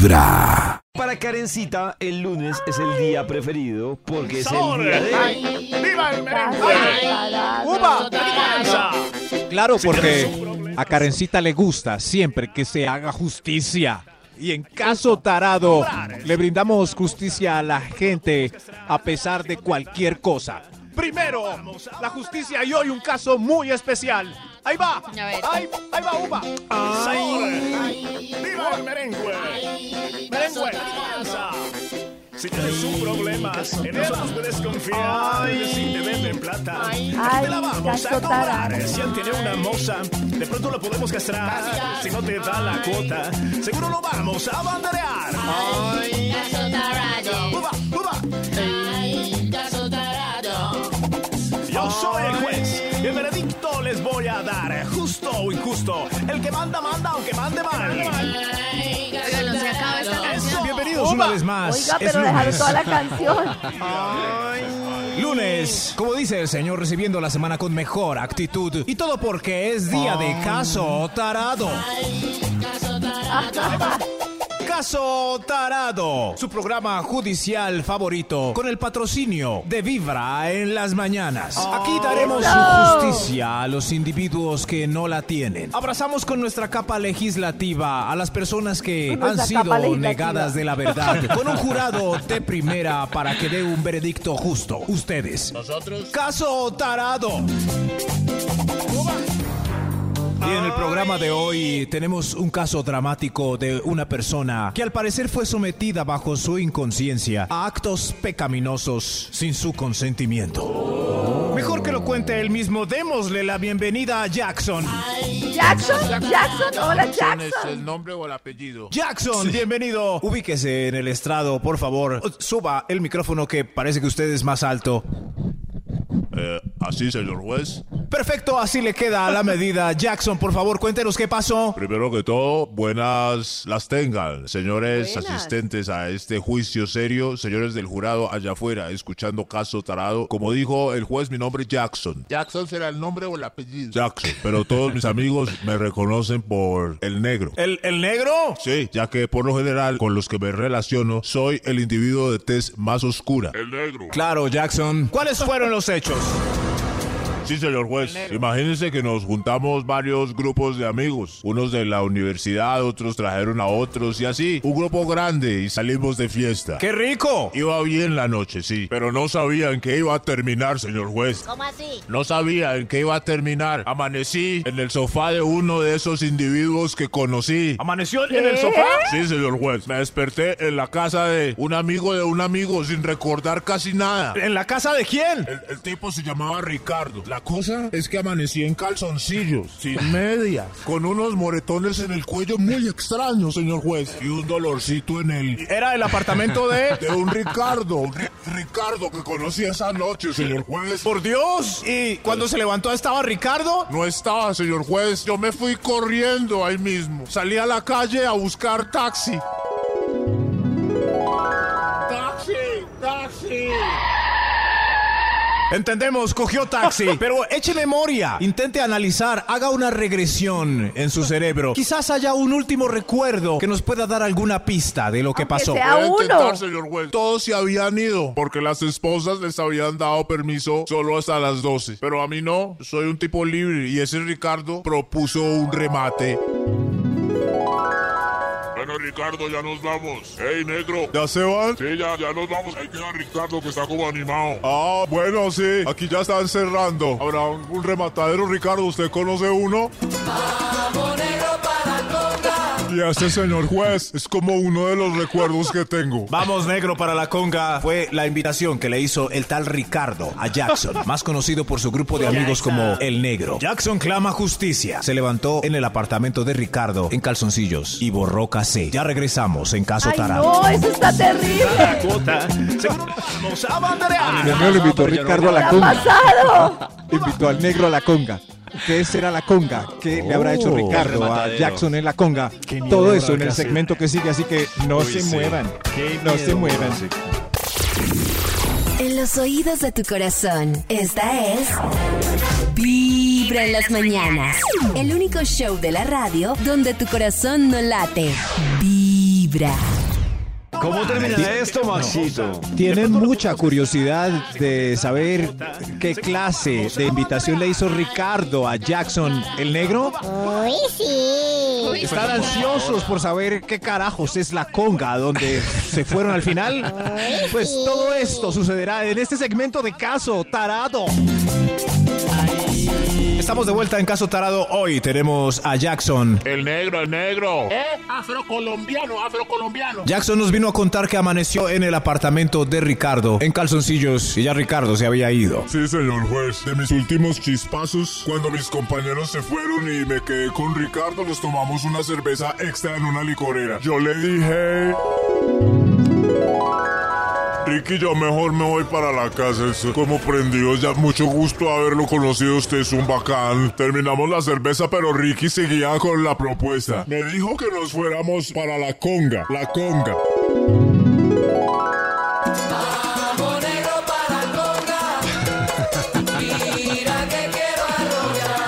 Vibra. Para Karencita, el lunes es el día preferido porque es el día de... ¡Viva el merengue! ¡Uva! ¡Venganza! Claro, porque a Karencita le gusta siempre que se haga justicia. Y en caso tarado, le brindamos justicia a la gente a pesar de cualquier cosa. Primero, la justicia y hoy un caso muy especial. Ahí va, A ver. ahí, ahí va Uva. ¡Sabor! ¡Viva el merengue! ¡Merengue! Si tienes un problema, en nosotros puedes confiar. Si te venden plata, Ay, te la vamos a cobrar. Si él tiene una moza, de pronto lo podemos castrar. Si no te da la cuota, seguro lo vamos a banderear. ¡Uva! A dar. Justo o injusto. El que manda, manda, aunque mande mal. Oiga, no se acaba esta canción. Bienvenidos una vez más. Oiga, Es pero dejaron lunes. toda la canción. Lunes, como dice el señor, recibiendo la semana con mejor actitud. Y todo porque es día de caso tarado. Caso Tarado, su programa judicial favorito, con el patrocinio de Vibra en las mañanas. Aquí daremos Eso. justicia a los individuos que no la tienen. Abrazamos con nuestra capa legislativa a las personas que han sido negadas de la verdad, con un jurado de primera para que dé un veredicto justo. Ustedes. Nosotros. Caso Tarado. Y en el programa de hoy tenemos un caso dramático de una persona que al parecer fue sometida bajo su inconsciencia a actos pecaminosos sin su consentimiento. Mejor que lo cuente él mismo, démosle la bienvenida a Jackson. Jackson, Jackson, hola ¿Es Jackson. el nombre o el apellido? Jackson, bienvenido. Ubíquese en el estrado, por favor. Suba el micrófono que parece que usted es más alto. Eh, así, señor juez. Perfecto, así le queda a la medida. Jackson, por favor, cuéntenos qué pasó. Primero que todo, buenas las tengan, señores Buenas. asistentes a este juicio serio, señores del jurado allá afuera, escuchando caso tarado. Como dijo el juez, mi nombre es Jackson. ¿Jackson será el nombre o el apellido? Jackson, pero todos mis amigos me reconocen por el negro. ¿El, el negro? Sí, ya que por lo general con los que me relaciono soy el individuo de tez más oscura. El negro. Claro, Jackson. ¿Cuáles fueron los hechos? Sí, señor juez. Imagínense que nos juntamos varios grupos de amigos. Unos de la universidad, otros trajeron a otros y así. Un grupo grande y salimos de fiesta. ¡Qué rico! Iba bien la noche, sí, pero no sabía en qué iba a terminar, señor juez. ¿Cómo así? No sabía en qué iba a terminar. Amanecí en el sofá de uno de esos individuos que conocí. ¿Amaneció en el sofá? Sí, señor juez. Me desperté en la casa de un amigo de un amigo sin recordar casi nada. ¿En la casa de quién? El, el tipo se llamaba Ricardo. La cosa es que amanecí en calzoncillos, sin media, con unos moretones en el cuello muy extraños, señor juez, y un dolorcito en el... Era el apartamento de... De un Ricardo, un Ri- Ricardo que conocí esa noche, señor juez. ¡Por Dios! ¿Y cuando se levantó estaba Ricardo? No estaba, señor juez. Yo me fui corriendo ahí mismo. Salí a la calle a buscar. ¡Taxi! Entendemos, cogió taxi. Pero eche memoria. Intente analizar, haga una regresión en su cerebro. Quizás haya un último recuerdo que nos pueda dar alguna pista de lo que Aunque pasó. sea Voy a uno. intentar, señor juez. Todos se habían ido porque las esposas les habían dado permiso solo hasta las 12. Pero a mí no. Soy un tipo libre y ese Ricardo propuso un remate. Ricardo, ya nos vamos. ¡Ey, negro! ¿Ya se van? Sí, ya, ya nos vamos. Ahí queda Ricardo que está como animado. Ah, bueno, sí. Aquí ya están cerrando. Habrá un, un rematadero, Ricardo. ¿Usted conoce uno? Y ese señor juez es como uno de los recuerdos que tengo. Vamos, negro, para la conga. Fue la invitación que le hizo el tal Ricardo a Jackson, más conocido por su grupo de amigos como El Negro. Jackson clama justicia. Se levantó en el apartamento de Ricardo en calzoncillos y borró casé. Ya regresamos en caso tarado. no, eso está terrible. Lo vamos a banderear. lo invitó Ricardo a ¿Qué ha pasado? Invitó al negro a la conga. ¿Qué será la conga? ¿Qué le habrá hecho Ricardo a Jackson en la conga? Todo eso en el segmento que sigue, así que no se muevan. No se muevan. En los oídos de tu corazón, esta es Vibra en las mañanas. El único show de la radio donde tu corazón no late. Vibra. ¿Cómo termina esto, Maxito? Tienen mucha curiosidad de saber qué clase de invitación le hizo Ricardo a Jackson el negro. Uy, sí. Están ansiosos por saber qué carajos es la conga donde se fueron al final. Pues todo esto sucederá en este segmento de Caso Tarado. Estamos de vuelta en Caso Tarado. Hoy tenemos a Jackson. El negro, el negro. ¿Eh? Afrocolombiano, afrocolombiano. Jackson nos vino a contar que amaneció en el apartamento de Ricardo en calzoncillos y ya Ricardo se había ido. Sí, señor juez. De mis últimos chispazos, cuando mis compañeros se fueron y me quedé con Ricardo, nos tomamos una cerveza extra en una licorera. Yo le dije... Ricky, yo mejor me voy para la casa. Estoy como prendido. Ya mucho gusto haberlo conocido. Usted es un bacán. Terminamos la cerveza, pero Ricky seguía con la propuesta. Me dijo que nos fuéramos para la conga. La conga.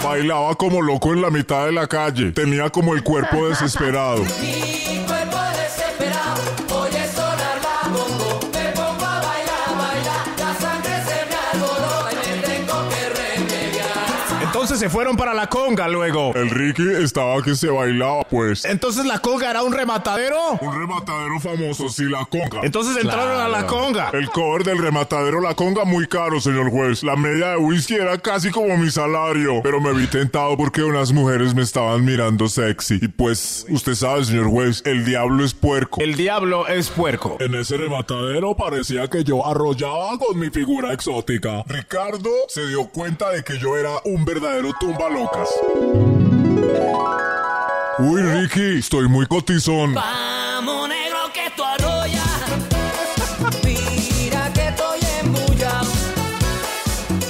Bailaba como loco en la mitad de la calle. Tenía como el cuerpo desesperado. Se fueron para la conga luego. El Ricky estaba que se bailaba, pues. Entonces la conga era un rematadero. Un rematadero famoso, sí, la conga. Entonces entraron a la conga. El cover del rematadero La Conga muy caro, señor juez. La media de whisky era casi como mi salario. Pero me vi tentado porque unas mujeres me estaban mirando sexy. Y pues, usted sabe, señor juez, el diablo es puerco. El diablo es puerco. En ese rematadero parecía que yo arrollaba con mi figura exótica. Ricardo se dio cuenta de que yo era un verdadero tumba locas. Uy, Ricky, estoy muy cotizón. Vamos, negro, que tú arrolla. Mira que estoy embullado.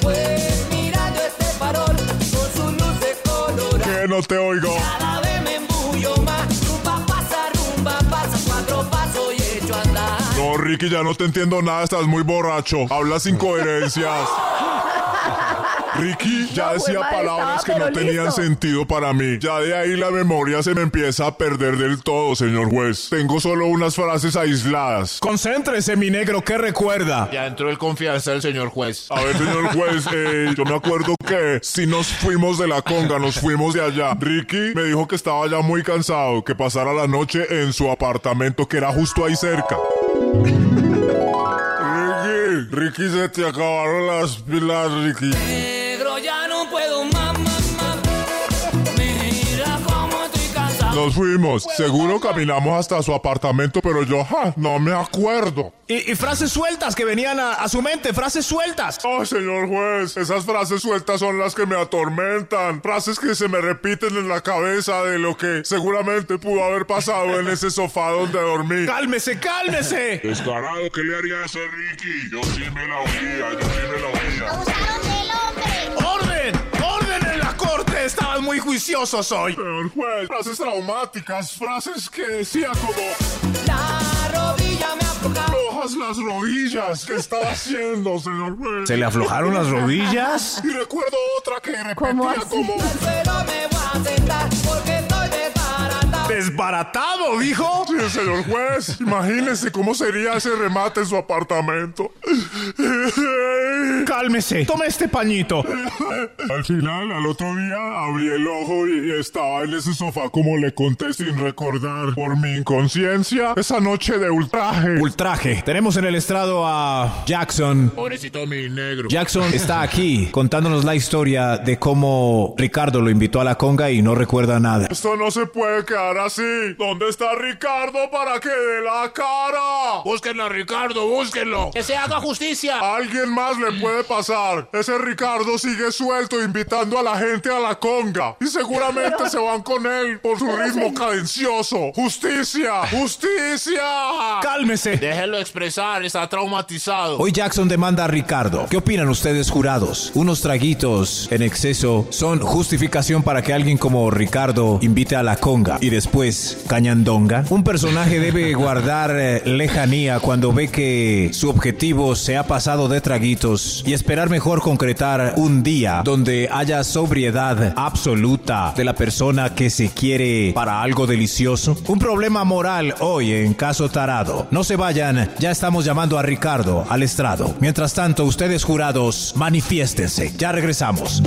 Pues mira yo este farol con sus luces coloradas. Que no te oigo. Cada vez me embullo más. Rumba pasa, rumba pasa. Cuatro pasos y hecho andar. No, Ricky, ya no te entiendo nada, estás muy borracho. Hablas incoherencias. Ricky ya decía palabras que no tenían listo. sentido para mí. Ya de ahí la memoria se me empieza a perder del todo, señor juez. Tengo solo unas frases aisladas. Concéntrese, mi negro, ¿qué recuerda? Ya entró el confianza del señor juez. A ver, señor juez, eh, yo me acuerdo que si nos fuimos de la conga, nos fuimos de allá. Ricky me dijo que estaba ya muy cansado, que pasara la noche en su apartamento que era justo ahí cerca. Ricky, Ricky, se te acabaron las pilas, Ricky. Ya no puedo más, más, más. Mira cómo estoy cansado. Nos fuimos. Seguro caminamos hasta su apartamento, pero yo ja, no me acuerdo. Y, y frases sueltas que venían a, a su mente, frases sueltas. Oh, señor juez, esas frases sueltas son las que me atormentan. Frases que se me repiten en la cabeza de lo que seguramente pudo haber pasado en ese sofá donde dormí. Cálmese, cálmese. Descarado, ¿qué le haría eso a Ricky? Yo sí me la oía, yo sí me la oía. Estaban muy juiciosos hoy. Señor juez, frases traumáticas, frases que decía como La rodilla me aflojaba. flojas las rodillas. ¿Qué estaba haciendo, señor juez? ¿Se le aflojaron las rodillas? Y recuerdo otra que ¿Cómo repetía así? como... Pero me voy a sentar porque estoy desbaratado. ¿Desbaratado, dijo? Sí, señor juez, imagínese cómo sería ese remate en su apartamento. Cálmese. Tome este pañito. Al final, al otro día, abrí el ojo y estaba en ese sofá como le conté sin recordar. Por mi inconsciencia, esa noche de ultraje. Ultraje. Tenemos en el estrado a Jackson. Pobrecito mi negro. Jackson está aquí contándonos la historia de cómo Ricardo lo invitó a la conga y no recuerda nada. Esto no se puede quedar así. ¿Dónde está Ricardo para que dé la cara? Búsquenlo, Ricardo, búsquenlo. Que se haga justicia. Alguien más le puede pasar. Ese Ricardo sigue suelto invitando a la gente a la conga. Y seguramente se van con él por su ritmo cadencioso. ¡Justicia! ¡Justicia! Cálmese. Déjelo expresar, está traumatizado. Hoy Jackson demanda a Ricardo. ¿Qué opinan ustedes, jurados? ¿Unos traguitos en exceso son justificación para que alguien como Ricardo invite a la conga y después cañandonga? Un personaje debe guardar eh, lejanía cuando ve que su objetivo se ha pasado de traguitos y esperar mejor concretar un día donde haya sobriedad absoluta de la persona que se quiere para algo delicioso? Un problema moral hoy en caso tarado. No se vayan, ya estamos llamando a Ricardo al estrado. Mientras tanto, ustedes jurados, manifiéstense. Ya regresamos.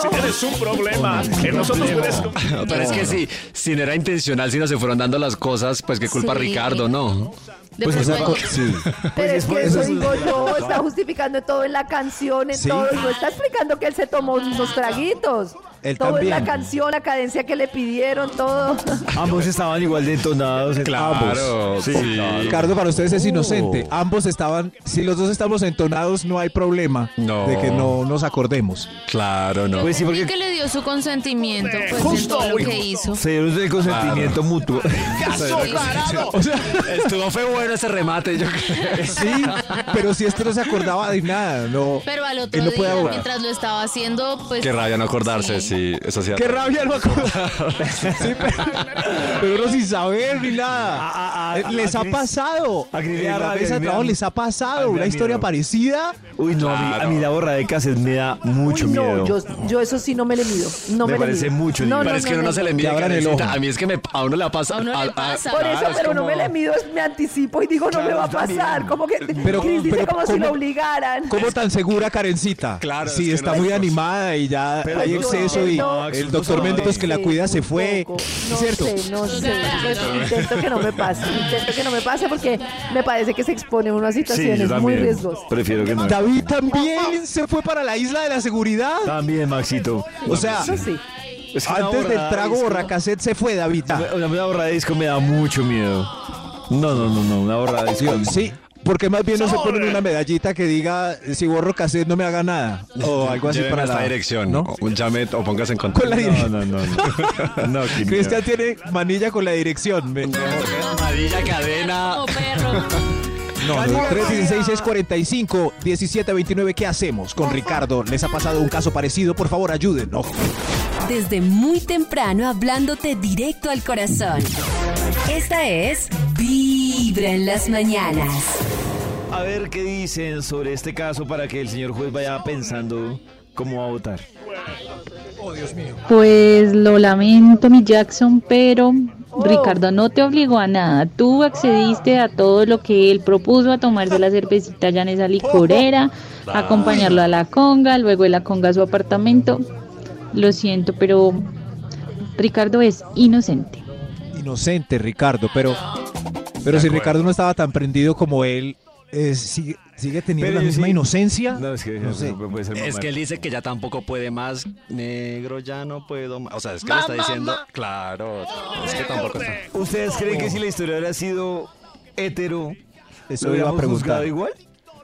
Si tienes un problema, que nosotros puedes. Pero es que si, si no era intencional, si no se fueron dando las cosas, pues qué culpa Sí. Ricardo, ¿no? De Pues esa pronto- co- sí. Pero es que Pues eso es- digo yo, está justificando todo en la canción, en Sí. todo, y no está explicando que él se tomó unos traguitos. Él todo en la también. canción, la cadencia que le pidieron, todo. Ambos estaban igual de entonados. en- Claro, ambos. sí. Ricardo, para ustedes es Oh. inocente. Ambos estaban, si los dos estamos entonados, no hay problema No. de que no nos acordemos. Claro, no. Pues sí, porque que le dio su consentimiento pues, Justo, en todo lo uy, que justo. hizo. se dieron el consentimiento mutuo. O sea, estuvo fue bueno ese remate, yo creo. Sí, pero si este no se acordaba de nada, no. Pero al otro no día, mientras lo estaba haciendo, pues... Qué rabia no acordarse, Sí. sí, eso sí. Qué rabia no acordar. Sí, pero, pero uno sin saber ni nada. A- a- Eh, les a ha Cris- pasado. a Cris le En da la rabia, mesa de me da- trabajo les ha pasado una historia miedo. parecida. Uy, no, a mí, a mí la borra de cassette me da mucho Uy, miedo. no, yo, yo eso sí no me le mido. No Me me, le parece mido. mucho, No, Nico. no, Pero es que no, uno no no, se le mide. A mí es que me, a uno le pasa. A uno le pasa. Por eso, claro, es pero no me le mido, me anticipo y digo, no me va a pasar. Como que Pero- Cris dice pero como si ¿cómo- lo obligaran. ¿Cómo tan segura, Karencita? Claro, Sí, está muy animada y ya Pero hay no, y no, el doctor Mendoza que la cuida se fue. poco. ¿Es No cierto? sé, no sé. Pues, intento que no me pase. Intento que no me pase porque me parece que se expone uno a situaciones muy riesgosas. Prefiero que no. David también se fue para la isla de la seguridad. También, Maxito. O sea, Eso sí. Es que una antes del de trago disco- borracassette se fue David. Una, una borra de disco me da mucho miedo. No, no, no, no, una borra de disco. Sí, porque más bien no se ponen una medallita que diga si borro cassette no me haga nada o algo así Lléveme para esta la dirección, ¿no? ¿no? Un llame o póngase en Con contacto. la dirección. No, no, no. No, miedo. Cristian tiene manilla con la dirección. Me- Amarilla, cadena. Oh, perro. No, no, 316-645, 1729. ¿Qué hacemos con Ricardo? ¿Les ha pasado un caso parecido? Por favor, ayúdenos. Desde muy temprano hablándote directo al corazón. Esta es Vibra en las mañanas. A ver qué dicen sobre este caso para que el señor juez vaya pensando cómo va a votar. Pues lo lamento, mi Jackson, pero Ricardo no te obligó a nada. Tú accediste a todo lo que él propuso, a tomarse la cervecita allá en esa licorera, a acompañarlo a la conga, luego de la conga a su apartamento. Lo siento, pero Ricardo es inocente. Inocente, Ricardo, pero, pero si Ricardo no estaba tan prendido como él, eh, sigue, sigue teniendo Pero la misma sí- inocencia. No, es que No sé. no puede ser Es que él dice que ya tampoco puede más. Negro, ya no puedo más. O sea, es que le está diciendo. Claro, es que tampoco está. ¿Ustedes creen que si la historia hubiera sido hetero, Eso lo iba a preguntar. igual?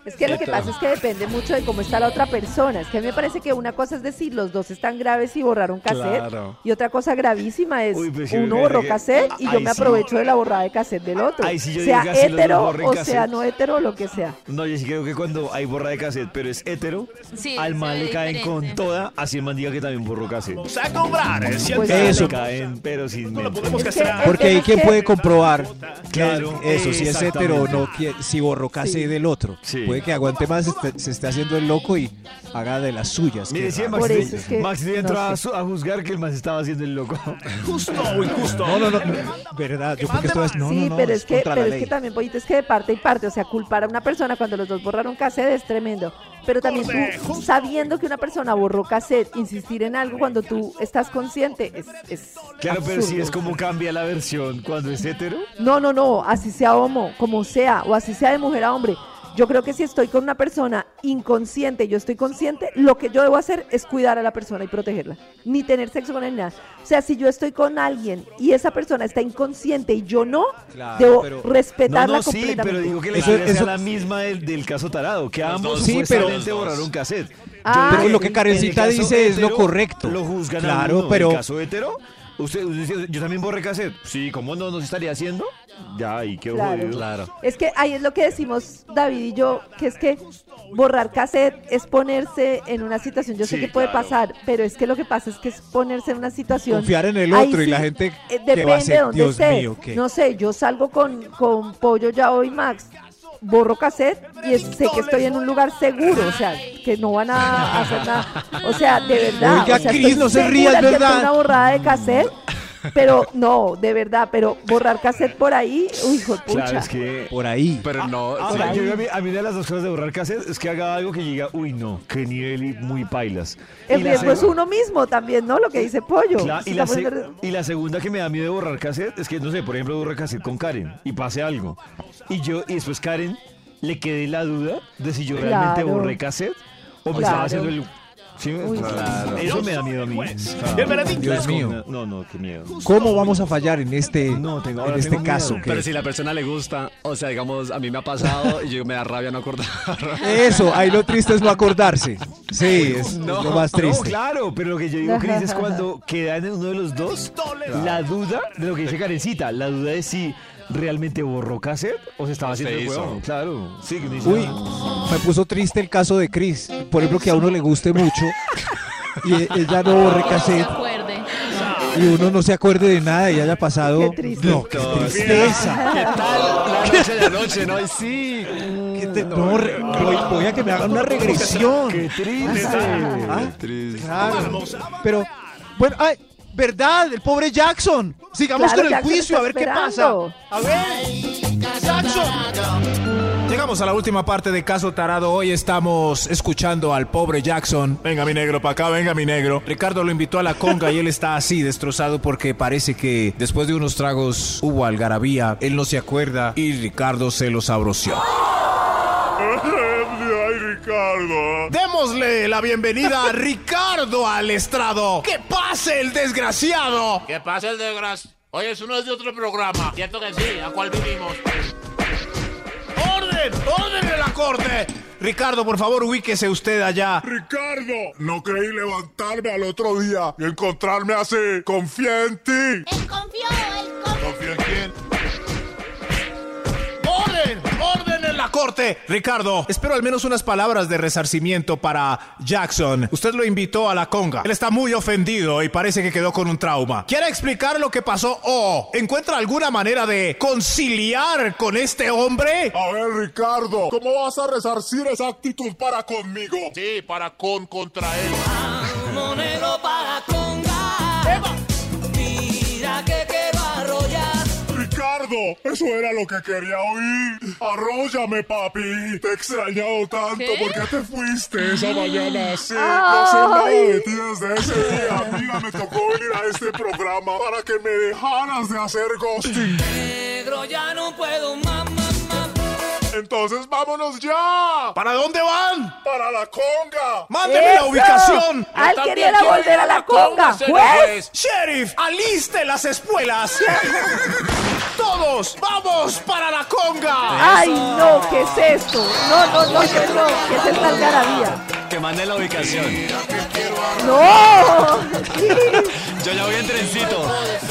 Es que lo que pasa es que depende mucho de cómo está la otra persona. Es que a mí me parece que una cosa es decir, los dos están graves y borraron cassette. Claro. Y otra cosa gravísima es, Uy, pues sí, uno borró que- cassette y yo Ahí me sí. aprovecho de la borrada de cassette del otro. Ahí sí yo sea hetero o cassette. sea no hetero o lo que sea. No, yo sí creo que cuando hay borra de cassette, pero es hetero, Sí, al man ve le caen con toda, así el man diga que también borró cassette. O sea, comprar, ¿eh? Si Pues Eso. Le caen, pero sin No lo mente. podemos Es que- castrar. Porque hay Es quien puede comprobar Claro, eso, si es hetero o no, si borró cassette del otro. Sí. Puede que aguante más, esté- se esté haciendo el loco y haga de las suyas. Mire, sí. Max, es que- Max no entró a, su- a juzgar que el se estaba haciendo el loco. Justo o injusto. No, no, no, no, verdad, yo creo que esto es, no, sí, no, no, pero es que, contra la pero es que también, Pollito, es que de parte y parte, o sea, culpar a una persona cuando los dos borraron cassette es tremendo. Pero también tú, sabiendo que una persona borró cassette, insistir en algo cuando tú estás consciente es, es Claro, pero sí absurdo. es como cambia la versión cuando es hetero. No, no, no, así sea homo, como sea, o así sea de mujer a hombre. Yo creo que si estoy con una persona inconsciente, yo estoy consciente, lo que yo debo hacer es cuidar a la persona y protegerla. Ni tener sexo con él, nada. O sea, si yo estoy con alguien y esa persona está inconsciente y yo no, Claro, debo pero- respetarla No, no, sí, completamente. pero digo que la Eso- sea eso- la misma del, del caso tarado, que ambos Sí, pero- supuestamente borraron cassette. Ah, Pero lo que Karencita dice es lo correcto. Lo juzgan a Claro, uno. pero- En el caso hetero, usted, usted dice, yo también borré cassette. Sí, ¿cómo no nos estaría haciendo? Ya, y qué Claro. jodido. Claro. Es que ahí es lo que decimos David y yo, que es que borrar cassette es ponerse en una situación, yo sé que puede claro. pasar, pero es que lo que pasa es que es ponerse en una situación... Confiar en el Ahí otro y la gente eh, que depende va a ser, de dónde Dios esté. mío, ¿qué? No sé, yo salgo con, con Pollo ya hoy Max. borro cassette y es- sé que estoy en un lugar seguro, o sea, que no van a hacer nada. O sea, de verdad. Oiga, o sea, Cris, estoy no se segura ría, es que fue verdad. una borrada de cassette, pero no, de verdad, pero borrar cassette por ahí, uy, hijo de pucha. Claro, es que... Por ahí. Pero no, Ah, sí. yo- a, mí, a mí una de las dos cosas de borrar cassette es que haga algo que diga, uy, no, qué nivel y muy pailas. El Y la riesgo es uno mismo también, ¿no? Lo que dice Pollo. Y, la y segunda que me da miedo de borrar cassette es que, no sé, por ejemplo, borrar cassette con Karen y pase algo. Y yo, y después Karen le quede la duda de si yo realmente Claro. borré cassette o me Claro. estaba haciendo el. ¿Sí? Uy, Claro. Eso me da miedo a mí. El Dios mío. No, no, qué miedo. ¿Cómo vamos a fallar en este, No, tengo- en este tengo caso? Pero si la persona le gusta, o sea, digamos, a mí me ha pasado y yo me da rabia no acordar. Eso, ahí lo triste es no acordarse. Sí, es No, lo más No, triste. claro, pero lo que yo digo, Cris, es cuando queda en uno de los dos la duda de lo que dice Karencita, la duda de si realmente borró cassette o se estaba haciendo el huevón. Claro, sí, que Uy, "Ah". me puso triste el caso de Chris. Por ejemplo, que a uno le guste mucho y ella no borre Se cassette y uno no se acuerde de nada y haya pasado. Qué triste. No, qué tristeza. ¿Qué tal? La noche de anoche, ¿no? Y sí. ¿Qué te- no, re- voy, voy a que me hagan una regresión. ¡Qué triste! Ah, Triste. claro. Pero, bueno, ay, ¿verdad? El pobre Jackson. Sigamos Claro, con el Jackson juicio, a ver qué pasa. A ver, Jackson. Llegamos a la última parte de Caso Tarado. Hoy estamos escuchando al pobre Jackson. Venga, mi negro, para acá, venga, mi negro. Ricardo lo invitó a la conga y él está así destrozado porque parece que después de unos tragos hubo algarabía. Él no se acuerda y Ricardo se lo sabroció. Ay, Ricardo. Démosle la bienvenida a Ricardo al estrado. ¡Que pase el desgraciado! ¿Qué pasa el desgracia? Oye, eso no es de otro programa. Cierto que sí, ¿a cuál vinimos? ¡Orden! ¡Orden en la corte! Ricardo, por favor, ubíquese usted allá. Ricardo, no creí levantarme al otro día y encontrarme así. Confía en ti. Él confió, él confió. ¿Confía en quién? Corte! Ricardo, espero al menos unas palabras de resarcimiento para Jackson. Usted lo invitó a la conga. Él está muy ofendido y parece que quedó con un trauma. ¿Quiere explicar lo que pasó o encuentra alguna manera de conciliar con este hombre? A ver, Ricardo, ¿cómo vas a resarcir esa actitud para conmigo? Sí, para con contra él. Monero para eso era lo que quería oír. Arróllame, papi. Te he extrañado tanto. ¿Qué? ¿Por qué te fuiste esa mañana así? No sé nada de ti desde ese día. Mira, me tocó venir a este programa para que me dejaras de hacer ghosting. Negro ya no puedo más. Entonces vámonos ya. ¿Para dónde van? Para la conga. ¡Mándeme la ubicación! Ah, él también quería volver a la conga, conga, juez. ¡Sheriff! ¡Aliste las espuelas! ¡Todos! ¡Vamos para la conga! Ay, no, ¿qué es esto? No, no, no, yo no, ¿qué es esta algarabía? Que mande la ubicación. ¡No! Yo ya voy en trencito.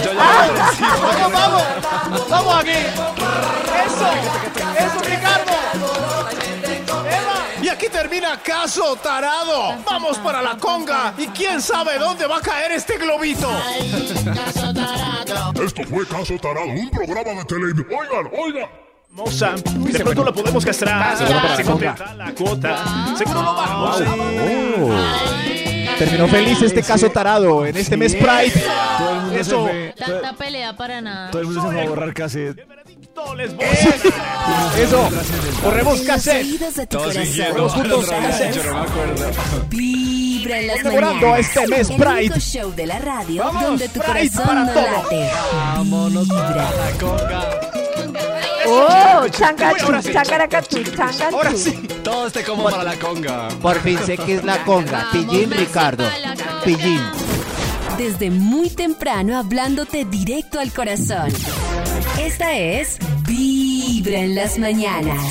Yo ya Ah. voy en trencito. ¡Vamos, vamos! ¡Vamos aquí! ¡Eso! ¡Eso, Ricardo! ¡Eva! Y aquí termina Caso Tarado. Vamos para la conga. ¿Y quién sabe dónde va a caer este globito? Esto fue Caso Tarado, un programa de televisión. Oigan, oigan. Moza, de pronto lo podemos castrar. Seguro para Si la la cuota. Seguro lo vamos. Terminó feliz este caso tarado en este mes Pride. Todo el mundo Eso. se Tanta pelea para nada. todo el mundo se fue a borrar cassette. Les voy Eso. Corremos cassette. Todos juntos, cassette. Vibra en las mañanas. este mes el Pride. único show de la radio Vamos, donde tu Pride corazón no todo. late. Vámonos Vibra. para la conga. ¡Oh! Changachu, changaracatu, changachu. Ahora sí. Todo este como para la conga. Por fin sé que es la conga. Pillín Ricardo. Pillín. Desde muy temprano hablándote directo al corazón. Esta es Vibra en las mañanas.